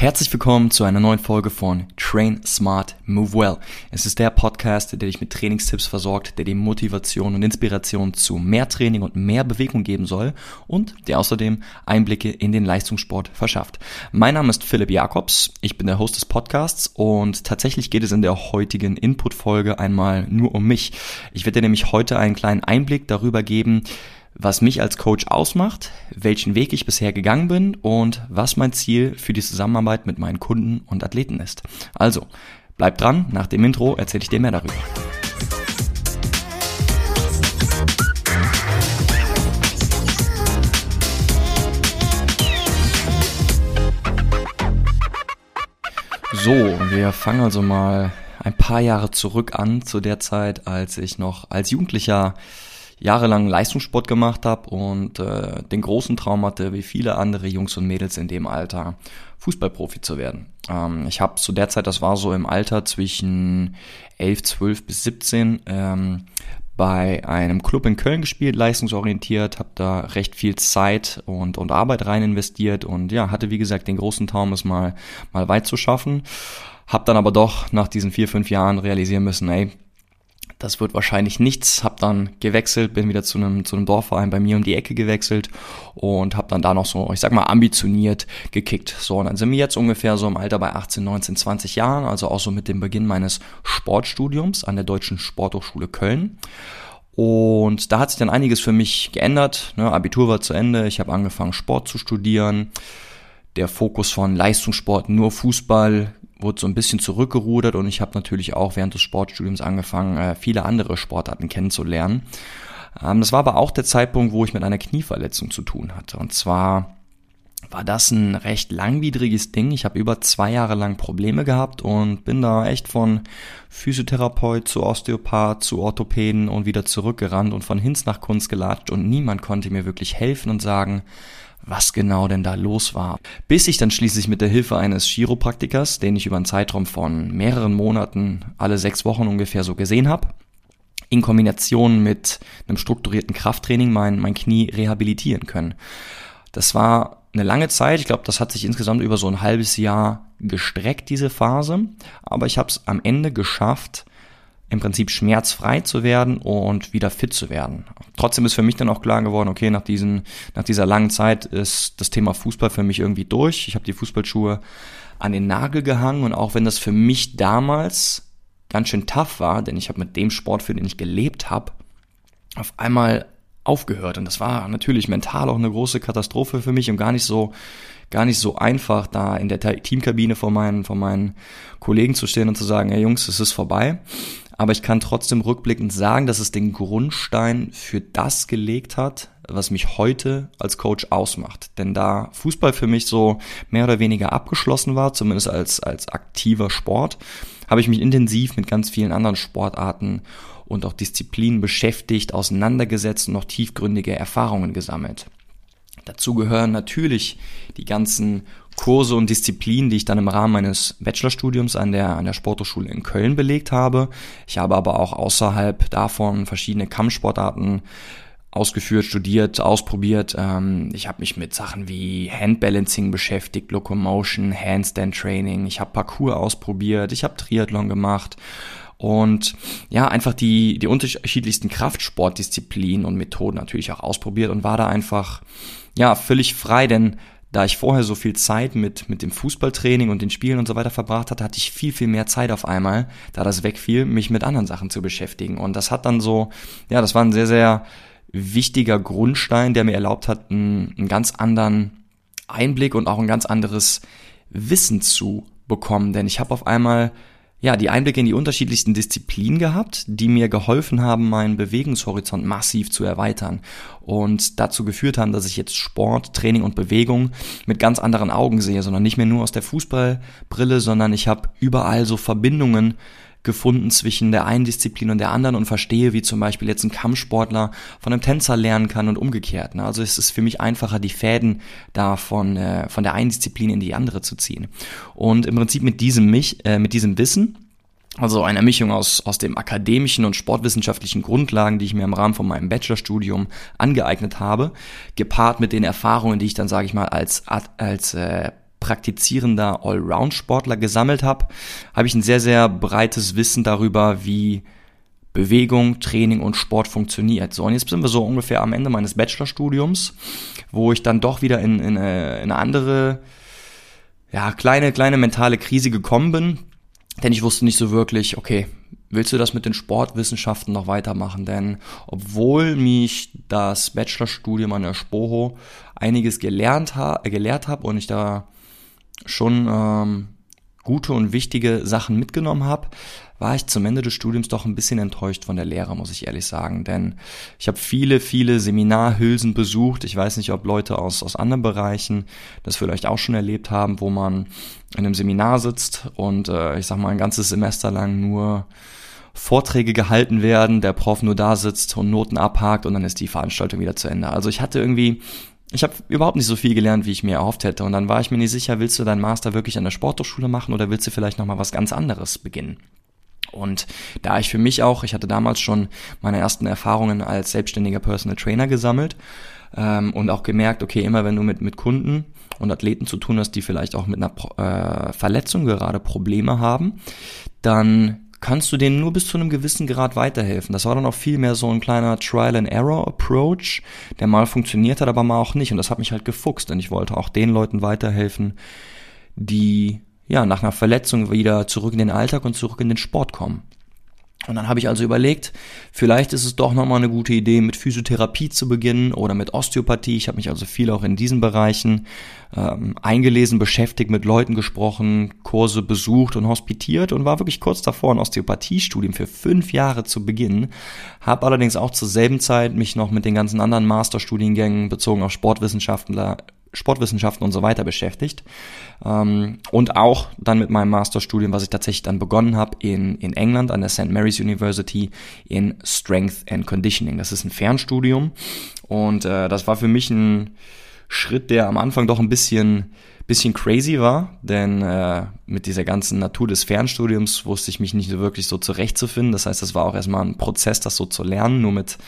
Herzlich willkommen zu einer neuen Folge von Train Smart Move Well. Es ist der Podcast, der dich mit Trainingstipps versorgt, der dir Motivation und Inspiration zu mehr Training und mehr Bewegung geben soll und der außerdem Einblicke in den Leistungssport verschafft. Mein Name ist Philipp Jakobs, ich bin der Host des Podcasts und tatsächlich geht es in der heutigen Input-Folge einmal nur um mich. Ich werde dir nämlich heute einen kleinen Einblick darüber geben, was mich als Coach ausmacht, welchen Weg ich bisher gegangen bin und was mein Ziel für die Zusammenarbeit mit meinen Kunden und Athleten ist. Also, bleib dran, nach dem Intro erzähle ich dir mehr darüber. So, wir fangen also mal ein paar Jahre zurück an, zu der Zeit, als ich noch als Jugendlicher jahrelang Leistungssport gemacht habe und äh, den großen Traum hatte, wie viele andere Jungs und Mädels in dem Alter, Fußballprofi zu werden. Ähm, ich habe zu der Zeit, das war so im Alter zwischen 11, 12 bis 17, ähm, bei einem Club in Köln gespielt, leistungsorientiert, habe da recht viel Zeit und, und Arbeit rein investiert und ja, hatte wie gesagt den großen Traum, es mal, mal weit zu schaffen. Hab dann aber doch nach diesen vier, fünf Jahren realisieren müssen, ey, das wird wahrscheinlich nichts. Hab dann gewechselt, bin wieder zu einem zu einem Dorfverein bei mir um die Ecke gewechselt und habe dann da noch so, ich sag mal, ambitioniert gekickt. So, und dann sind wir jetzt ungefähr so im Alter bei 18, 19, 20 Jahren, also auch so mit dem Beginn meines Sportstudiums an der Deutschen Sporthochschule Köln. Und da hat sich dann einiges für mich geändert. Ne, Abitur war zu Ende, ich habe angefangen Sport zu studieren. Der Fokus von Leistungssport, nur Fußball, wurde so ein bisschen zurückgerudert und ich habe natürlich auch während des Sportstudiums angefangen, äh, viele andere Sportarten kennenzulernen. Ähm, das war aber auch der Zeitpunkt, wo ich mit einer Knieverletzung zu tun hatte. Und zwar war das ein recht langwidriges Ding. Ich habe über zwei Jahre lang Probleme gehabt und bin da echt von Physiotherapeut zu Osteopath zu Orthopäden und wieder zurückgerannt und von Hinz nach Kunst gelatscht und niemand konnte mir wirklich helfen und sagen, was genau denn da los war. Bis ich dann schließlich mit der Hilfe eines Chiropraktikers, den ich über einen Zeitraum von mehreren Monaten, alle sechs Wochen ungefähr so gesehen habe, in Kombination mit einem strukturierten Krafttraining mein, mein Knie rehabilitieren können. Das war eine lange Zeit, ich glaube, das hat sich insgesamt über so ein halbes Jahr gestreckt, diese Phase, aber ich habe es am Ende geschafft, im Prinzip schmerzfrei zu werden und wieder fit zu werden. Trotzdem ist für mich dann auch klar geworden, okay, nach, diesen, nach dieser langen Zeit ist das Thema Fußball für mich irgendwie durch. Ich habe die Fußballschuhe an den Nagel gehangen und auch wenn das für mich damals ganz schön tough war, denn ich habe mit dem Sport, für den ich gelebt habe, auf einmal aufgehört und das war natürlich mental auch eine große Katastrophe für mich und gar nicht so gar nicht so einfach, da in der Teamkabine vor meinen, vor meinen Kollegen zu stehen und zu sagen, hey Jungs, es ist vorbei. Aber ich kann trotzdem rückblickend sagen, dass es den Grundstein für das gelegt hat, was mich heute als Coach ausmacht. Denn da Fußball für mich so mehr oder weniger abgeschlossen war, zumindest als, als aktiver Sport, habe ich mich intensiv mit ganz vielen anderen Sportarten und auch Disziplinen beschäftigt, auseinandergesetzt und noch tiefgründige Erfahrungen gesammelt. Dazu gehören natürlich die ganzen Kurse und Disziplinen, die ich dann im Rahmen meines Bachelorstudiums an der, an der Sporthochschule in Köln belegt habe. Ich habe aber auch außerhalb davon verschiedene Kampfsportarten ausgeführt, studiert, ausprobiert. Ähm, ich habe mich mit Sachen wie Handbalancing beschäftigt, Locomotion, Handstand Training. Ich habe Parkour ausprobiert, ich habe Triathlon gemacht und ja, einfach die, die unterschiedlichsten Kraftsportdisziplinen und Methoden natürlich auch ausprobiert und war da einfach ja völlig frei, denn da ich vorher so viel Zeit mit, mit dem Fußballtraining und den Spielen und so weiter verbracht hatte, hatte ich viel, viel mehr Zeit auf einmal, da das wegfiel, mich mit anderen Sachen zu beschäftigen. Und das hat dann so, ja, das war ein sehr, sehr wichtiger Grundstein, der mir erlaubt hat, einen, einen ganz anderen Einblick und auch ein ganz anderes Wissen zu bekommen. Denn ich habe auf einmal ja, die Einblicke in die unterschiedlichsten Disziplinen gehabt, die mir geholfen haben, meinen Bewegungshorizont massiv zu erweitern und dazu geführt haben, dass ich jetzt Sport, Training und Bewegung mit ganz anderen Augen sehe, sondern nicht mehr nur aus der Fußballbrille, sondern ich habe überall so Verbindungen gefunden zwischen der einen Disziplin und der anderen und verstehe, wie zum Beispiel jetzt ein Kampfsportler von einem Tänzer lernen kann und umgekehrt. Ne? Also es ist für mich einfacher, die Fäden da von, äh, von der einen Disziplin in die andere zu ziehen. Und im Prinzip mit diesem, mich, äh, mit diesem Wissen also eine Mischung aus, aus dem akademischen und sportwissenschaftlichen Grundlagen, die ich mir im Rahmen von meinem Bachelorstudium angeeignet habe, gepaart mit den Erfahrungen, die ich dann, sage ich mal, als, als äh, praktizierender Allround-Sportler gesammelt habe, habe ich ein sehr, sehr breites Wissen darüber, wie Bewegung, Training und Sport funktioniert. So, und jetzt sind wir so ungefähr am Ende meines Bachelorstudiums, wo ich dann doch wieder in, in, eine, in eine andere, ja, kleine, kleine mentale Krise gekommen bin, denn ich wusste nicht so wirklich, okay, willst du das mit den Sportwissenschaften noch weitermachen? Denn obwohl mich das Bachelorstudium an der Spoho einiges gelernt ha gelehrt habe und ich da schon ähm, gute und wichtige Sachen mitgenommen habe, war ich zum Ende des Studiums doch ein bisschen enttäuscht von der Lehre, muss ich ehrlich sagen. Denn ich habe viele, viele Seminarhülsen besucht. Ich weiß nicht, ob Leute aus, aus anderen Bereichen das vielleicht auch schon erlebt haben, wo man in einem Seminar sitzt und äh, ich sag mal ein ganzes Semester lang nur Vorträge gehalten werden, der Prof nur da sitzt und Noten abhakt und dann ist die Veranstaltung wieder zu Ende. Also ich hatte irgendwie ich habe überhaupt nicht so viel gelernt, wie ich mir erhofft hätte. Und dann war ich mir nicht sicher, willst du deinen Master wirklich an der Sporthochschule machen oder willst du vielleicht nochmal was ganz anderes beginnen? Und da ich für mich auch, ich hatte damals schon meine ersten Erfahrungen als selbstständiger Personal Trainer gesammelt ähm, und auch gemerkt, okay, immer wenn du mit, mit Kunden und Athleten zu tun hast, die vielleicht auch mit einer äh, Verletzung gerade Probleme haben, dann kannst du denen nur bis zu einem gewissen Grad weiterhelfen. Das war dann auch viel mehr so ein kleiner Trial-and-Error-Approach, der mal funktioniert hat, aber mal auch nicht. Und das hat mich halt gefuchst, denn ich wollte auch den Leuten weiterhelfen, die ja nach einer Verletzung wieder zurück in den Alltag und zurück in den Sport kommen. Und dann habe ich also überlegt, vielleicht ist es doch nochmal eine gute Idee, mit Physiotherapie zu beginnen oder mit Osteopathie. Ich habe mich also viel auch in diesen Bereichen ähm, eingelesen, beschäftigt, mit Leuten gesprochen, Kurse besucht und hospitiert und war wirklich kurz davor, ein Osteopathiestudium für fünf Jahre zu beginnen. Habe allerdings auch zur selben Zeit mich noch mit den ganzen anderen Masterstudiengängen bezogen auf Sportwissenschaftler Sportwissenschaften und so weiter beschäftigt. Ähm, und auch dann mit meinem Masterstudium, was ich tatsächlich dann begonnen habe in, in England an der St. Mary's University in Strength and Conditioning. Das ist ein Fernstudium und äh, das war für mich ein Schritt, der am Anfang doch ein bisschen bisschen crazy war, denn äh, mit dieser ganzen Natur des Fernstudiums wusste ich mich nicht wirklich so zurechtzufinden. Das heißt, das war auch erstmal ein Prozess, das so zu lernen, nur mit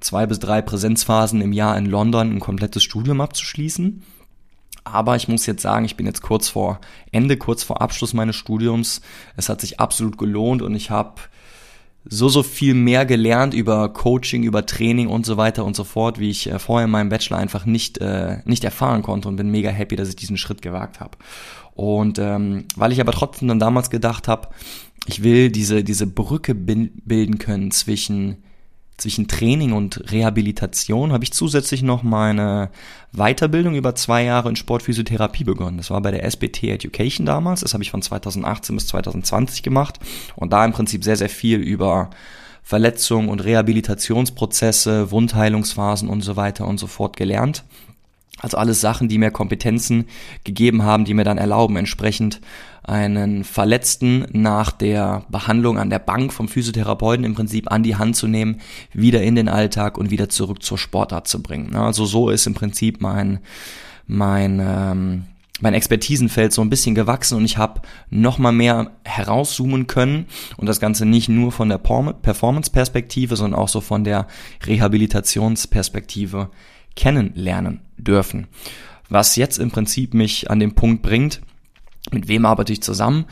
zwei bis drei Präsenzphasen im Jahr in London ein komplettes Studium abzuschließen. Aber ich muss jetzt sagen, ich bin jetzt kurz vor Ende, kurz vor Abschluss meines Studiums. Es hat sich absolut gelohnt und ich habe so, so viel mehr gelernt über Coaching, über Training und so weiter und so fort, wie ich äh, vorher in meinem Bachelor einfach nicht, äh, nicht erfahren konnte und bin mega happy, dass ich diesen Schritt gewagt habe. Und ähm, weil ich aber trotzdem dann damals gedacht habe, ich will diese, diese Brücke bilden können zwischen zwischen Training und Rehabilitation habe ich zusätzlich noch meine Weiterbildung über zwei Jahre in Sportphysiotherapie begonnen. Das war bei der SBT Education damals. Das habe ich von 2018 bis 2020 gemacht und da im Prinzip sehr, sehr viel über Verletzungen und Rehabilitationsprozesse, Wundheilungsphasen und so weiter und so fort gelernt. Also alles Sachen, die mir Kompetenzen gegeben haben, die mir dann erlauben, entsprechend einen Verletzten nach der Behandlung an der Bank vom Physiotherapeuten im Prinzip an die Hand zu nehmen, wieder in den Alltag und wieder zurück zur Sportart zu bringen. Also so ist im Prinzip mein, mein, ähm, mein Expertisenfeld so ein bisschen gewachsen und ich habe noch mal mehr herauszoomen können und das Ganze nicht nur von der Performance-Perspektive, sondern auch so von der Rehabilitationsperspektive kennenlernen dürfen. Was jetzt im Prinzip mich an den Punkt bringt, mit wem arbeite ich zusammen?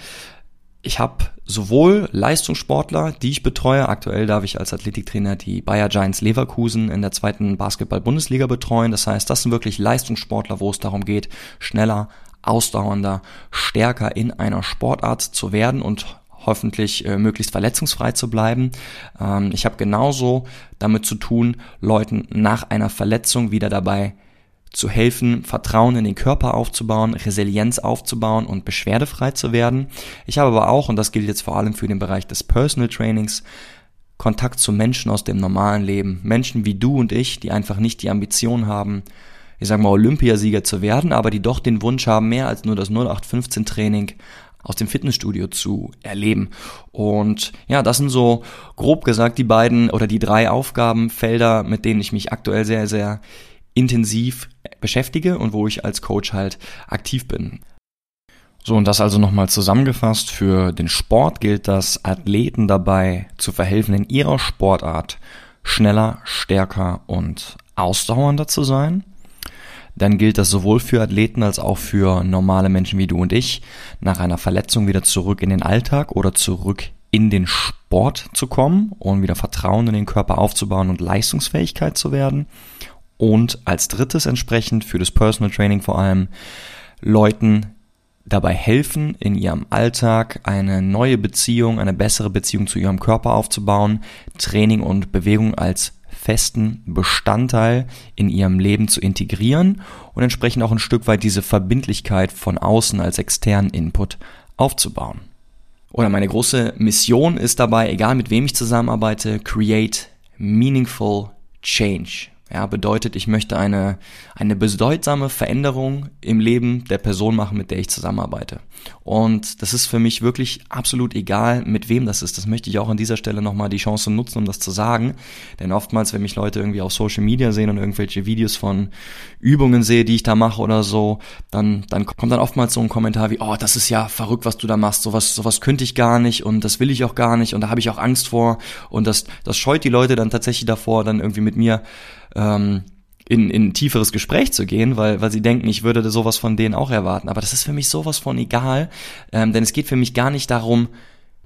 Ich habe sowohl Leistungssportler, die ich betreue. Aktuell darf ich als Athletiktrainer die Bayer Giants Leverkusen in der zweiten Basketball-Bundesliga betreuen. Das heißt, das sind wirklich Leistungssportler, wo es darum geht, schneller, ausdauernder, stärker in einer Sportart zu werden und hoffentlich äh, möglichst verletzungsfrei zu bleiben. Ähm, ich habe genauso damit zu tun, Leuten nach einer Verletzung wieder dabei zu helfen, Vertrauen in den Körper aufzubauen, Resilienz aufzubauen und beschwerdefrei zu werden. Ich habe aber auch, und das gilt jetzt vor allem für den Bereich des Personal Trainings, Kontakt zu Menschen aus dem normalen Leben. Menschen wie du und ich, die einfach nicht die Ambition haben, ich sag mal Olympiasieger zu werden, aber die doch den Wunsch haben, mehr als nur das 0815 Training aus dem Fitnessstudio zu erleben. Und ja, das sind so grob gesagt die beiden oder die drei Aufgabenfelder, mit denen ich mich aktuell sehr, sehr intensiv beschäftige und wo ich als Coach halt aktiv bin. So, und das also nochmal zusammengefasst. Für den Sport gilt das, Athleten dabei zu verhelfen, in ihrer Sportart schneller, stärker und ausdauernder zu sein. Dann gilt das sowohl für Athleten als auch für normale Menschen wie du und ich, nach einer Verletzung wieder zurück in den Alltag oder zurück in den Sport zu kommen und wieder Vertrauen in den Körper aufzubauen und Leistungsfähigkeit zu werden. Und als drittes entsprechend für das Personal Training vor allem Leuten dabei helfen, in ihrem Alltag eine neue Beziehung, eine bessere Beziehung zu ihrem Körper aufzubauen, Training und Bewegung als festen Bestandteil in ihrem Leben zu integrieren und entsprechend auch ein Stück weit diese Verbindlichkeit von außen als externen Input aufzubauen. Oder meine große Mission ist dabei, egal mit wem ich zusammenarbeite, create meaningful change. Ja, bedeutet, ich möchte eine, eine bedeutsame Veränderung im Leben der Person machen, mit der ich zusammenarbeite. Und das ist für mich wirklich absolut egal, mit wem das ist. Das möchte ich auch an dieser Stelle nochmal die Chance nutzen, um das zu sagen. Denn oftmals, wenn mich Leute irgendwie auf Social Media sehen und irgendwelche Videos von Übungen sehe, die ich da mache oder so, dann, dann kommt dann oftmals so ein Kommentar wie, oh, das ist ja verrückt, was du da machst. Sowas, sowas könnte ich gar nicht und das will ich auch gar nicht und da habe ich auch Angst vor. Und das, das scheut die Leute dann tatsächlich davor, dann irgendwie mit mir ähm, in, in tieferes Gespräch zu gehen, weil, weil sie denken, ich würde sowas von denen auch erwarten. Aber das ist für mich sowas von egal, ähm, denn es geht für mich gar nicht darum,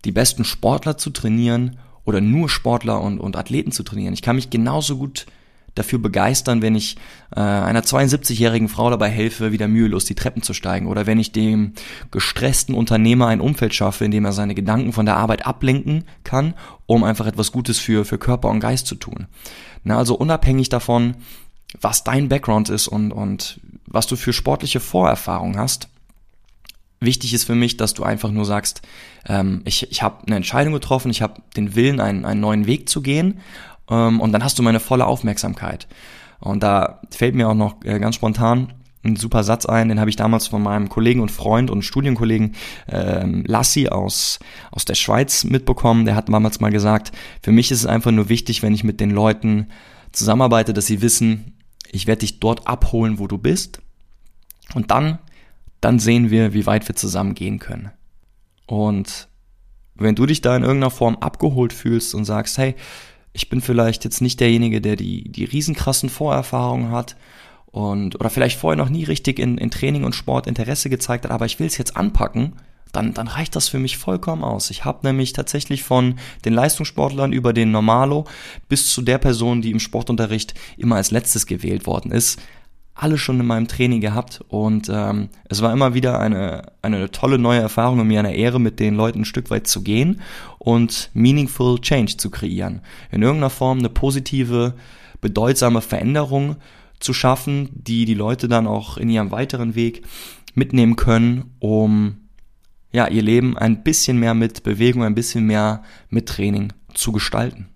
die besten Sportler zu trainieren oder nur Sportler und, und Athleten zu trainieren. Ich kann mich genauso gut dafür begeistern, wenn ich äh, einer 72-jährigen Frau dabei helfe, wieder mühelos die Treppen zu steigen oder wenn ich dem gestressten Unternehmer ein Umfeld schaffe, in dem er seine Gedanken von der Arbeit ablenken kann, um einfach etwas Gutes für, für Körper und Geist zu tun. Na, also unabhängig davon, was dein Background ist und, und was du für sportliche Vorerfahrungen hast, wichtig ist für mich, dass du einfach nur sagst, ähm, ich, ich habe eine Entscheidung getroffen, ich habe den Willen, einen, einen neuen Weg zu gehen und dann hast du meine volle Aufmerksamkeit. Und da fällt mir auch noch äh, ganz spontan ein super Satz ein, den habe ich damals von meinem Kollegen und Freund und Studienkollegen ähm, Lassi aus, aus der Schweiz mitbekommen. Der hat damals mal gesagt, für mich ist es einfach nur wichtig, wenn ich mit den Leuten zusammenarbeite, dass sie wissen, ich werde dich dort abholen, wo du bist. Und dann, dann sehen wir, wie weit wir zusammen gehen können. Und wenn du dich da in irgendeiner Form abgeholt fühlst und sagst, hey, ich bin vielleicht jetzt nicht derjenige, der die, die riesenkrassen Vorerfahrungen hat und oder vielleicht vorher noch nie richtig in, in Training und Sport Interesse gezeigt hat, aber ich will es jetzt anpacken, dann, dann reicht das für mich vollkommen aus. Ich habe nämlich tatsächlich von den Leistungssportlern über den Normalo bis zu der Person, die im Sportunterricht immer als letztes gewählt worden ist, alle schon in meinem Training gehabt und ähm, es war immer wieder eine, eine tolle neue Erfahrung und mir eine Ehre, mit den Leuten ein Stück weit zu gehen und meaningful change zu kreieren. In irgendeiner Form eine positive, bedeutsame Veränderung zu schaffen, die die Leute dann auch in ihrem weiteren Weg mitnehmen können, um ja, ihr Leben ein bisschen mehr mit Bewegung, ein bisschen mehr mit Training zu gestalten.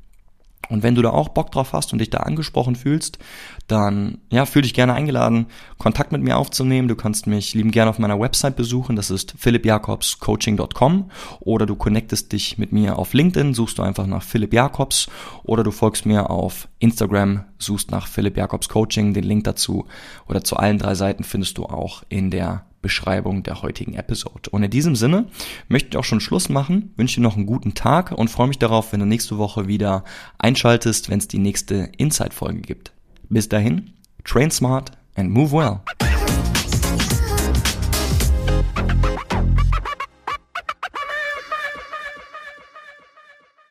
Und wenn du da auch Bock drauf hast und dich da angesprochen fühlst, dann ja, fühl dich gerne eingeladen, Kontakt mit mir aufzunehmen. Du kannst mich lieben gerne auf meiner Website besuchen, das ist philippjakobscoaching.com oder du connectest dich mit mir auf LinkedIn, suchst du einfach nach Philipp Jakobs oder du folgst mir auf Instagram, suchst nach Philipp Jakobs Coaching. Den Link dazu oder zu allen drei Seiten findest du auch in der Beschreibung der heutigen Episode. Und in diesem Sinne möchte ich auch schon Schluss machen, wünsche dir noch einen guten Tag und freue mich darauf, wenn du nächste Woche wieder einschaltest, wenn es die nächste Inside-Folge gibt. Bis dahin, train smart and move well.